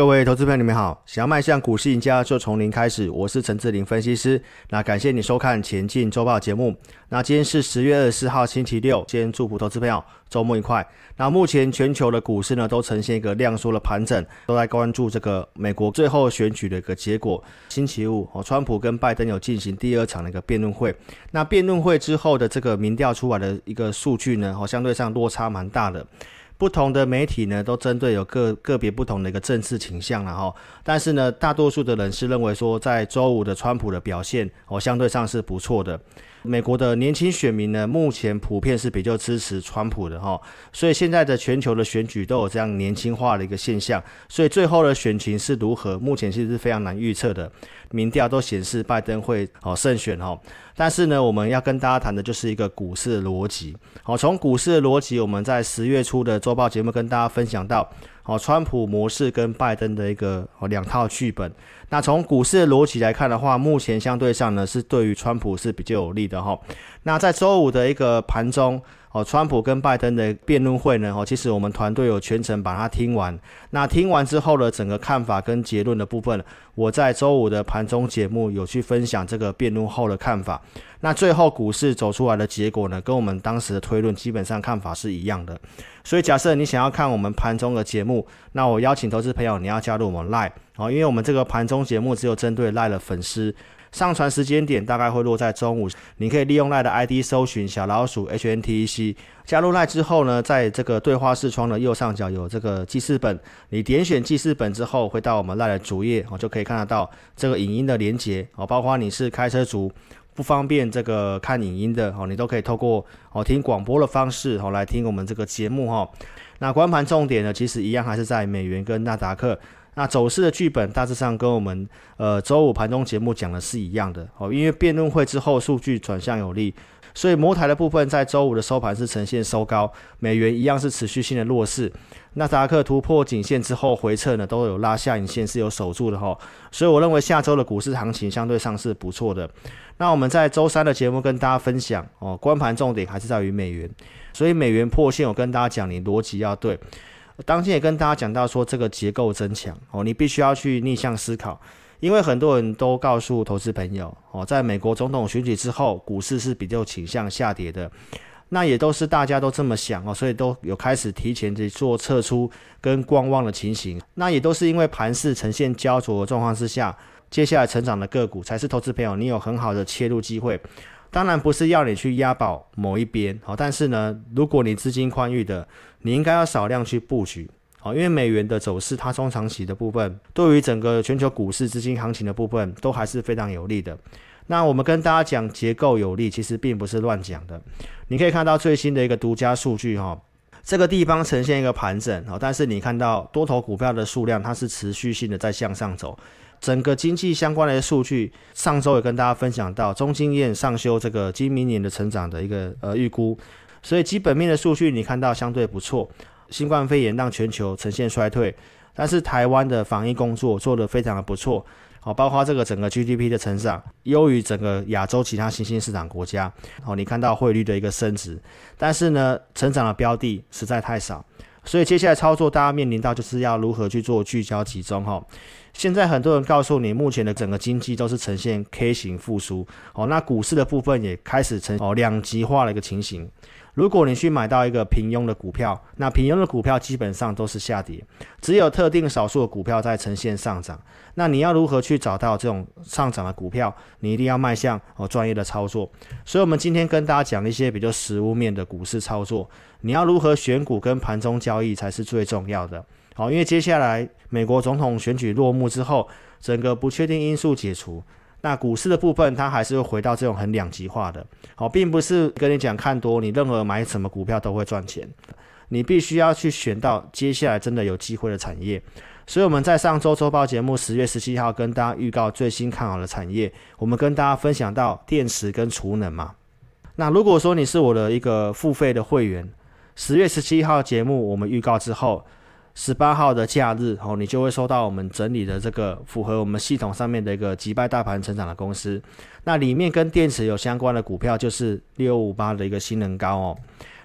各位投资朋友，你们好！想要迈向股市赢家，就从零开始。我是陈志霖分析师。那感谢你收看《前进周报》节目。那今天是十月二十四号，星期六。先祝福投资朋友周末愉快。那目前全球的股市呢，都呈现一个量缩的盘整，都在关注这个美国最后选举的一个结果。星期五，哦，川普跟拜登有进行第二场的一个辩论会。那辩论会之后的这个民调出来的一个数据呢，哦，相对上落差蛮大的。不同的媒体呢，都针对有个个别不同的一个政治倾向了哈，但是呢，大多数的人是认为说，在周五的川普的表现哦，相对上是不错的。美国的年轻选民呢，目前普遍是比较支持川普的哈，所以现在的全球的选举都有这样年轻化的一个现象，所以最后的选情是如何，目前其实是非常难预测的。民调都显示拜登会哦胜选哦，但是呢，我们要跟大家谈的就是一个股市逻辑。好，从股市逻辑，我们在十月初的周报节目跟大家分享到，哦，川普模式跟拜登的一个哦两套剧本。那从股市的逻辑来看的话，目前相对上呢是对于川普是比较有利的哈。那在周五的一个盘中。哦，川普跟拜登的辩论会呢，哦，其实我们团队有全程把它听完。那听完之后呢整个看法跟结论的部分，我在周五的盘中节目有去分享这个辩论后的看法。那最后股市走出来的结果呢，跟我们当时的推论基本上看法是一样的。所以假设你想要看我们盘中的节目，那我邀请投资朋友你要加入我们 Line 哦，因为我们这个盘中节目只有针对 Line 的粉丝。上传时间点大概会落在中午，你可以利用 Live 的 ID 搜寻小老鼠 HNTEC，加入赖之后呢，在这个对话视窗的右上角有这个记事本，你点选记事本之后，会到我们赖的主页，哦，就可以看得到这个影音的连接，哦，包括你是开车族不方便这个看影音的，哦，你都可以透过哦听广播的方式，哦来听我们这个节目，哈。那观盘重点呢，其实一样还是在美元跟纳达克。那走势的剧本大致上跟我们呃周五盘中节目讲的是一样的哦，因为辩论会之后数据转向有利，所以摩台的部分在周五的收盘是呈现收高，美元一样是持续性的弱势，纳斯达克突破颈线之后回撤呢都有拉下影线是有守住的哈，所以我认为下周的股市行情相对上是不错的。那我们在周三的节目跟大家分享哦，观盘重点还是在于美元，所以美元破线我跟大家讲，你逻辑要对。当天也跟大家讲到说，这个结构增强哦，你必须要去逆向思考，因为很多人都告诉投资朋友哦，在美国总统选举之后，股市是比较倾向下跌的，那也都是大家都这么想哦，所以都有开始提前去做撤出跟观望的情形，那也都是因为盘势呈现胶着的状况之下，接下来成长的个股才是投资朋友你有很好的切入机会。当然不是要你去押宝某一边，好，但是呢，如果你资金宽裕的，你应该要少量去布局，好，因为美元的走势它中长期的部分，对于整个全球股市资金行情的部分都还是非常有利的。那我们跟大家讲结构有利，其实并不是乱讲的。你可以看到最新的一个独家数据，哈，这个地方呈现一个盘整，好，但是你看到多头股票的数量，它是持续性的在向上走。整个经济相关的数据，上周也跟大家分享到，中经院上修这个今明年的成长的一个呃预估，所以基本面的数据你看到相对不错。新冠肺炎让全球呈现衰退，但是台湾的防疫工作做得非常的不错，好，包括这个整个 GDP 的成长优于整个亚洲其他新兴市场国家，好，你看到汇率的一个升值，但是呢，成长的标的实在太少。所以接下来操作，大家面临到就是要如何去做聚焦集中哈。现在很多人告诉你，目前的整个经济都是呈现 K 型复苏，哦，那股市的部分也开始呈哦两极化的一个情形。如果你去买到一个平庸的股票，那平庸的股票基本上都是下跌，只有特定少数的股票在呈现上涨。那你要如何去找到这种上涨的股票？你一定要迈向哦专业的操作。所以，我们今天跟大家讲一些比较实物面的股市操作。你要如何选股跟盘中交易才是最重要的。好，因为接下来美国总统选举落幕之后，整个不确定因素解除。那股市的部分，它还是会回到这种很两极化的，好，并不是跟你讲看多，你任何买什么股票都会赚钱，你必须要去选到接下来真的有机会的产业。所以我们在上周周报节目十月十七号跟大家预告最新看好的产业，我们跟大家分享到电池跟储能嘛。那如果说你是我的一个付费的会员，十月十七号节目我们预告之后。十八号的假日，哦，你就会收到我们整理的这个符合我们系统上面的一个击败大盘成长的公司。那里面跟电池有相关的股票就是六五八的一个新能高哦。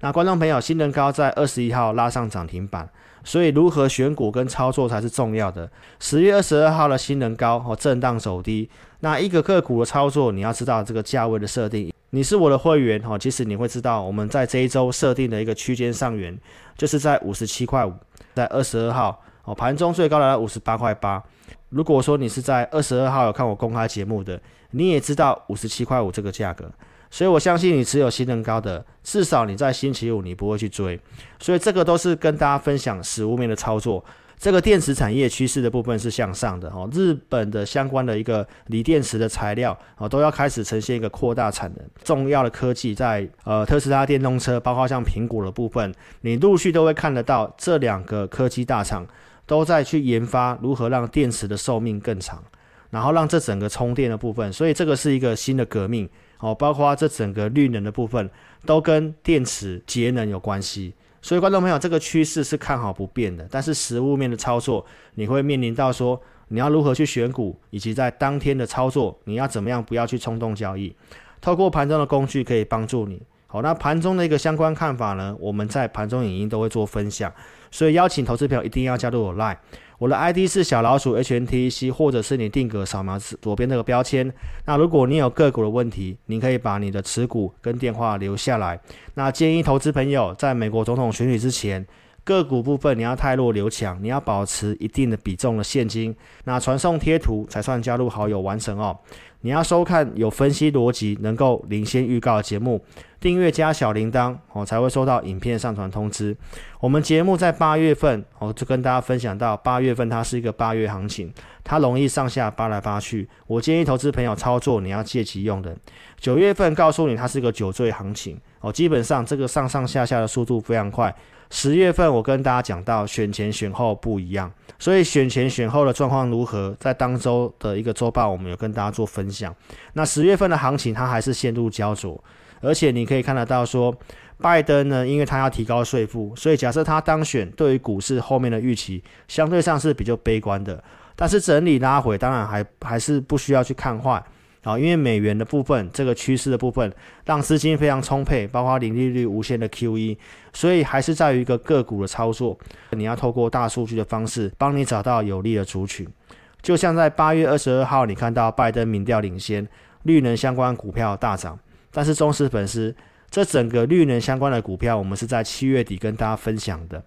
那观众朋友，新能高在二十一号拉上涨停板，所以如何选股跟操作才是重要的。十月二十二号的新能高哦，震荡走低。那一个个股的操作，你要知道这个价位的设定。你是我的会员哦，其实你会知道我们在这一周设定的一个区间上缘，就是在五十七块五，在二十二号哦，盘中最高来到五十八块八。如果说你是在二十二号有看我公开节目的，你也知道五十七块五这个价格。所以我相信你持有新能高的，至少你在星期五你不会去追，所以这个都是跟大家分享实物面的操作。这个电池产业趋势的部分是向上的哦，日本的相关的一个锂电池的材料哦都要开始呈现一个扩大产能，重要的科技在呃特斯拉电动车，包括像苹果的部分，你陆续都会看得到这两个科技大厂都在去研发如何让电池的寿命更长，然后让这整个充电的部分，所以这个是一个新的革命。哦，包括这整个绿能的部分，都跟电池节能有关系。所以，观众朋友，这个趋势是看好不变的。但是，实物面的操作，你会面临到说，你要如何去选股，以及在当天的操作，你要怎么样不要去冲动交易。透过盘中的工具可以帮助你。好，那盘中的一个相关看法呢，我们在盘中影音都会做分享。所以，邀请投资朋友一定要加入我 Line。我的 ID 是小老鼠 HNTC，或者是你定格扫描左边那个标签。那如果你有个股的问题，你可以把你的持股跟电话留下来。那建议投资朋友在美国总统选举之前，个股部分你要太弱留强，你要保持一定的比重的现金。那传送贴图才算加入好友完成哦。你要收看有分析逻辑、能够领先预告的节目，订阅加小铃铛哦，才会收到影片上传通知。我们节目在八月份哦，就跟大家分享到，八月份它是一个八月行情，它容易上下扒来扒去。我建议投资朋友操作，你要借机用的。九月份告诉你它是个酒醉行情哦，基本上这个上上下下的速度非常快。十月份我跟大家讲到，选前选后不一样，所以选前选后的状况如何，在当周的一个周报，我们有跟大家做分享。那十月份的行情，它还是陷入胶着，而且你可以看得到说，拜登呢，因为他要提高税负，所以假设他当选，对于股市后面的预期相对上是比较悲观的。但是整理拉回，当然还还是不需要去看坏。啊，因为美元的部分，这个趋势的部分，让资金非常充沛，包括零利率无限的 QE，所以还是在于一个个股的操作，你要透过大数据的方式，帮你找到有利的族群。就像在八月二十二号，你看到拜登民调领先，绿能相关股票大涨，但是忠实粉丝，这整个绿能相关的股票，我们是在七月底跟大家分享的。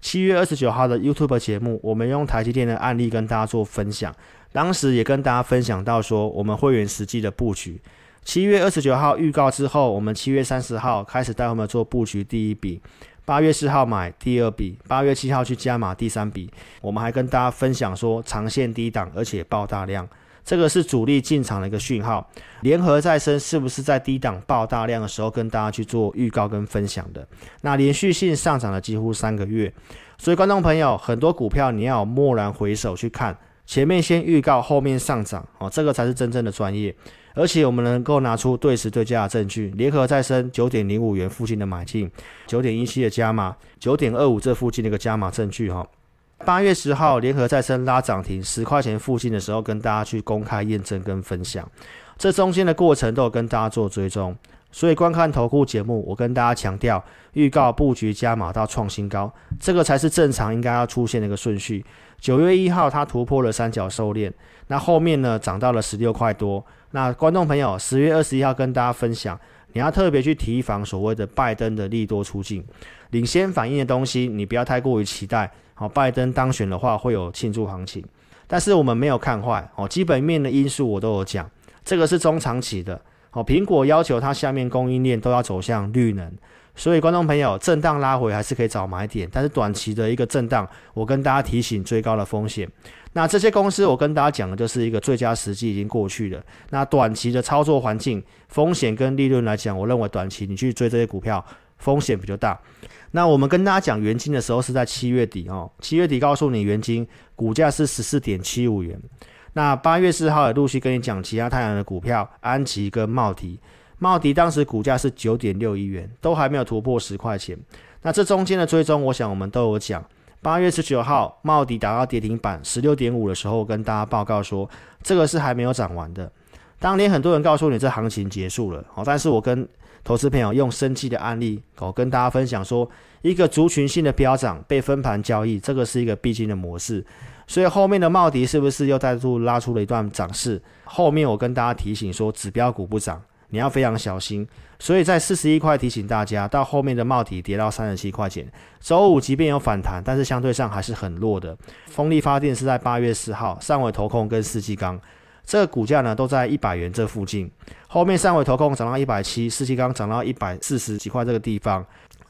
七月二十九号的 YouTube 节目，我们用台积电的案例跟大家做分享。当时也跟大家分享到说，我们会员实际的布局。七月二十九号预告之后，我们七月三十号开始带我们做布局第一笔，八月四号买第二笔，八月七号去加码第三笔。我们还跟大家分享说，长线低档而且爆大量，这个是主力进场的一个讯号。联合再生是不是在低档爆大量的时候跟大家去做预告跟分享的？那连续性上涨了几乎三个月，所以观众朋友，很多股票你要蓦然回首去看。前面先预告，后面上涨哦，这个才是真正的专业。而且我们能够拿出对时对价的证据，联合再生九点零五元附近的买进，九点一七的加码，九点二五这附近的一个加码证据哈。八月十号联合再生拉涨停十块钱附近的时候，跟大家去公开验证跟分享，这中间的过程都有跟大家做追踪。所以观看投顾节目，我跟大家强调，预告布局加码到创新高，这个才是正常应该要出现的一个顺序。九月一号它突破了三角收敛，那后面呢涨到了十六块多。那观众朋友，十月二十一号跟大家分享，你要特别去提防所谓的拜登的利多出境，领先反应的东西，你不要太过于期待。好，拜登当选的话会有庆祝行情，但是我们没有看坏哦，基本面的因素我都有讲，这个是中长期的。哦，苹果要求它下面供应链都要走向绿能，所以观众朋友，震荡拉回还是可以找买点，但是短期的一个震荡，我跟大家提醒最高的风险。那这些公司，我跟大家讲的就是一个最佳时机已经过去了。那短期的操作环境，风险跟利润来讲，我认为短期你去追这些股票风险比较大。那我们跟大家讲元晶的时候是在七月底哦，七月底告诉你元晶股价是十四点七五元。那八月四号也陆续跟你讲其他太阳的股票，安吉跟茂迪。茂迪当时股价是九点六一元，都还没有突破十块钱。那这中间的追踪，我想我们都有讲。八月十九号，茂迪达到跌停板十六点五的时候，跟大家报告说，这个是还没有涨完的。当年很多人告诉你这行情结束了，好，但是我跟投资朋友用生技的案例，我跟大家分享说，一个族群性的飙涨被分盘交易，这个是一个必经的模式。所以后面的茂迪是不是又再度拉出了一段涨势？后面我跟大家提醒说，指标股不涨，你要非常小心。所以在四十一块提醒大家，到后面的帽底跌到三十七块钱。周五即便有反弹，但是相对上还是很弱的。风力发电是在八月四号，上尾投控跟世纪钢这个股价呢都在一百元这附近。后面上尾投控涨到一百七，世纪钢涨到一百四十几块这个地方。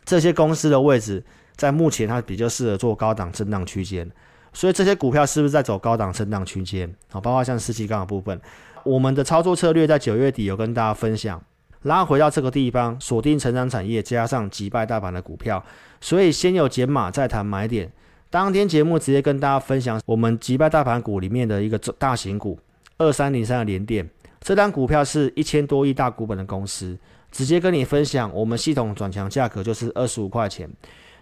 这些公司的位置在目前它比较适合做高档震荡区间。所以这些股票是不是在走高档震荡区间？好，包括像世纪钢的部分，我们的操作策略在九月底有跟大家分享，拉回到这个地方，锁定成长产业，加上击败大盘的股票。所以先有减码，再谈买点。当天节目直接跟大家分享我们击败大盘股里面的一个大型股二三零三的联电，这张股票是一千多亿大股本的公司，直接跟你分享，我们系统转强价格就是二十五块钱，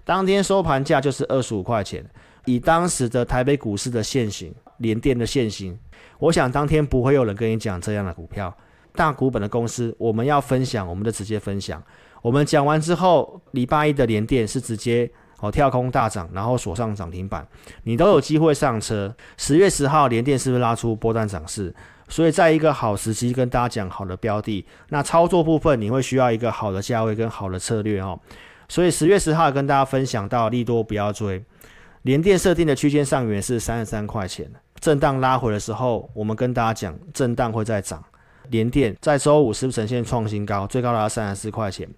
当天收盘价就是二十五块钱。以当时的台北股市的现形，联电的现形，我想当天不会有人跟你讲这样的股票，大股本的公司，我们要分享，我们就直接分享。我们讲完之后，礼拜一的联电是直接哦跳空大涨，然后锁上涨停板，你都有机会上车。十月十号联电是不是拉出波段涨势？所以在一个好时机跟大家讲好的标的，那操作部分你会需要一个好的价位跟好的策略哦。所以十月十号跟大家分享到利多不要追。联电设定的区间上缘是三十三块钱，震荡拉回的时候，我们跟大家讲，震荡会再涨。联电在周五是不是呈现创新高，最高达到三十四块钱？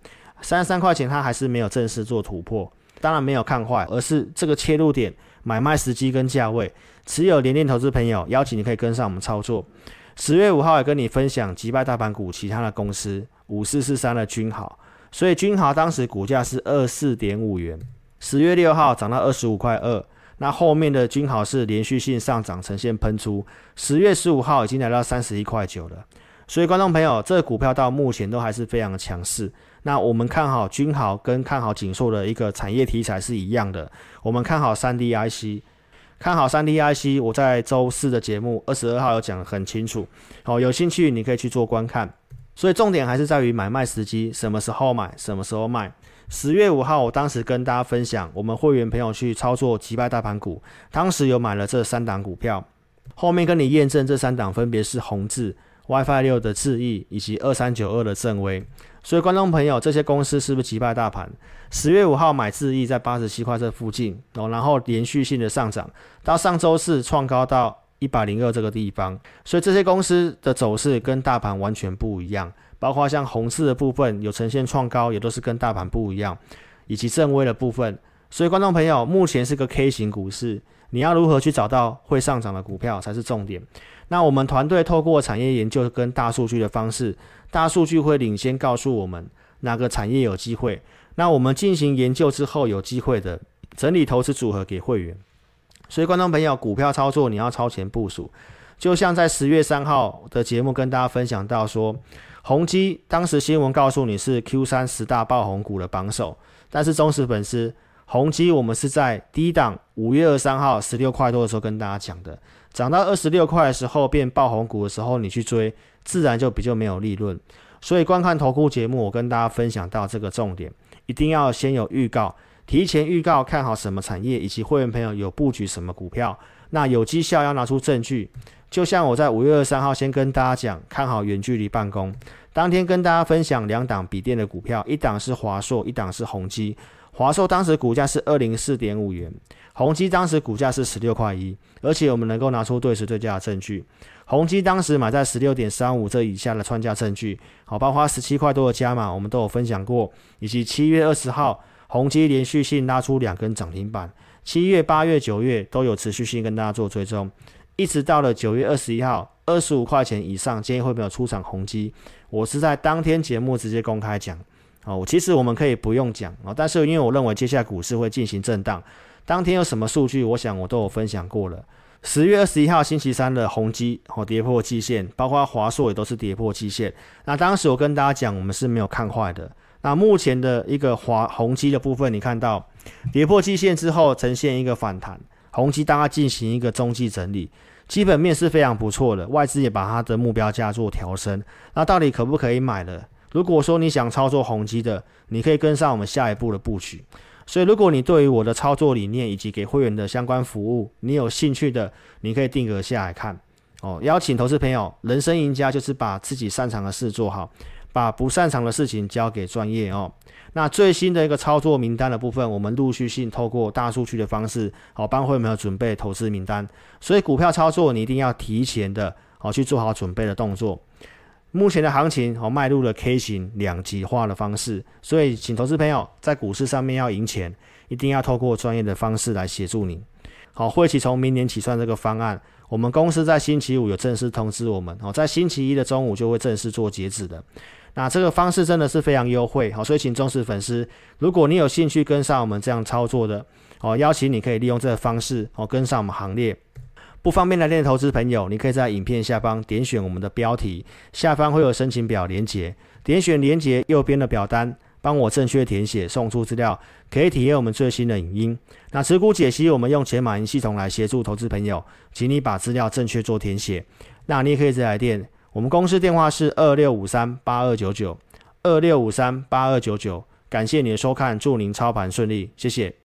三十三块钱它还是没有正式做突破，当然没有看坏，而是这个切入点、买卖时机跟价位。持有联电投资朋友，邀请你可以跟上我们操作。十月五号也跟你分享击败大盘股其他的公司五四四三的君豪，所以君豪当时股价是二四点五元。十月六号涨到二十五块二，那后面的均好是连续性上涨，呈现喷出。十月十五号已经来到三十一块九了，所以观众朋友，这股票到目前都还是非常的强势。那我们看好均好跟看好景硕的一个产业题材是一样的，我们看好三 D IC，看好三 D IC，我在周四的节目二十二号有讲得很清楚，好，有兴趣你可以去做观看。所以重点还是在于买卖时机，什么时候买，什么时候卖。十月五号，我当时跟大家分享，我们会员朋友去操作击败大盘股，当时有买了这三档股票，后面跟你验证这三档分别是宏致、WiFi 六的智易以及二三九二的正威。所以观众朋友，这些公司是不是击败大盘？十月五号买智易在八十七块这附近哦，然后连续性的上涨，到上周四创高到一百零二这个地方，所以这些公司的走势跟大盘完全不一样。包括像红色的部分有呈现创高，也都是跟大盘不一样，以及正威的部分。所以观众朋友，目前是个 K 型股市，你要如何去找到会上涨的股票才是重点。那我们团队透过产业研究跟大数据的方式，大数据会领先告诉我们哪个产业有机会。那我们进行研究之后，有机会的整理投资组合给会员。所以观众朋友，股票操作你要超前部署，就像在十月三号的节目跟大家分享到说。宏基当时新闻告诉你是 Q 三十大爆红股的榜首，但是忠实粉丝，宏基我们是在低档五月二三号十六块多的时候跟大家讲的，涨到二十六块的时候变爆红股的时候，你去追，自然就比较没有利润。所以观看投顾节目，我跟大家分享到这个重点，一定要先有预告，提前预告看好什么产业，以及会员朋友有布局什么股票，那有绩效要拿出证据。就像我在五月二十三号先跟大家讲，看好远距离办公，当天跟大家分享两档笔电的股票，一档是华硕，一档是宏基。华硕当时股价是二零四点五元，宏基当时股价是十六块一，而且我们能够拿出对时对价的证据。宏基当时买在十六点三五这以下的穿价证据，好，包括十七块多的加码，我们都有分享过，以及七月二十号宏基连续性拉出两根涨停板，七月、八月、九月都有持续性跟大家做追踪。一直到了九月二十一号，二十五块钱以上，建议会没有出场宏基。我是在当天节目直接公开讲，哦，其实我们可以不用讲哦，但是因为我认为接下来股市会进行震荡，当天有什么数据，我想我都有分享过了。十月二十一号星期三的宏基哦跌破季线，包括华硕也都是跌破季线。那当时我跟大家讲，我们是没有看坏的。那目前的一个华宏碁的部分，你看到跌破季线之后呈现一个反弹。宏碁当它进行一个中继整理，基本面是非常不错的，外资也把它的目标价做调升。那到底可不可以买了？如果说你想操作宏基的，你可以跟上我们下一步的布局。所以，如果你对于我的操作理念以及给会员的相关服务，你有兴趣的，你可以定格下来看哦。邀请投资朋友，人生赢家就是把自己擅长的事做好，把不擅长的事情交给专业哦。那最新的一个操作名单的部分，我们陆续性透过大数据的方式，好帮会没有准备投资名单。所以，股票操作你一定要提前的好去做好准备的动作。目前的行情哦，迈入了 K 型两极化的方式，所以请投资朋友在股市上面要赢钱，一定要透过专业的方式来协助你。好，会期从明年起算这个方案，我们公司在星期五有正式通知我们哦，在星期一的中午就会正式做截止的。那这个方式真的是非常优惠，好，所以请忠实粉丝，如果你有兴趣跟上我们这样操作的，哦，邀请你可以利用这个方式哦，跟上我们行列。不方便来电投资朋友，你可以在影片下方点选我们的标题，下方会有申请表连接，点选连接右边的表单，帮我正确填写，送出资料，可以体验我们最新的影音。那持股解析，我们用解码银系统来协助投资朋友，请你把资料正确做填写。那你也可以直来电，我们公司电话是二六五三八二九九二六五三八二九九。感谢你的收看，祝您操盘顺利，谢谢。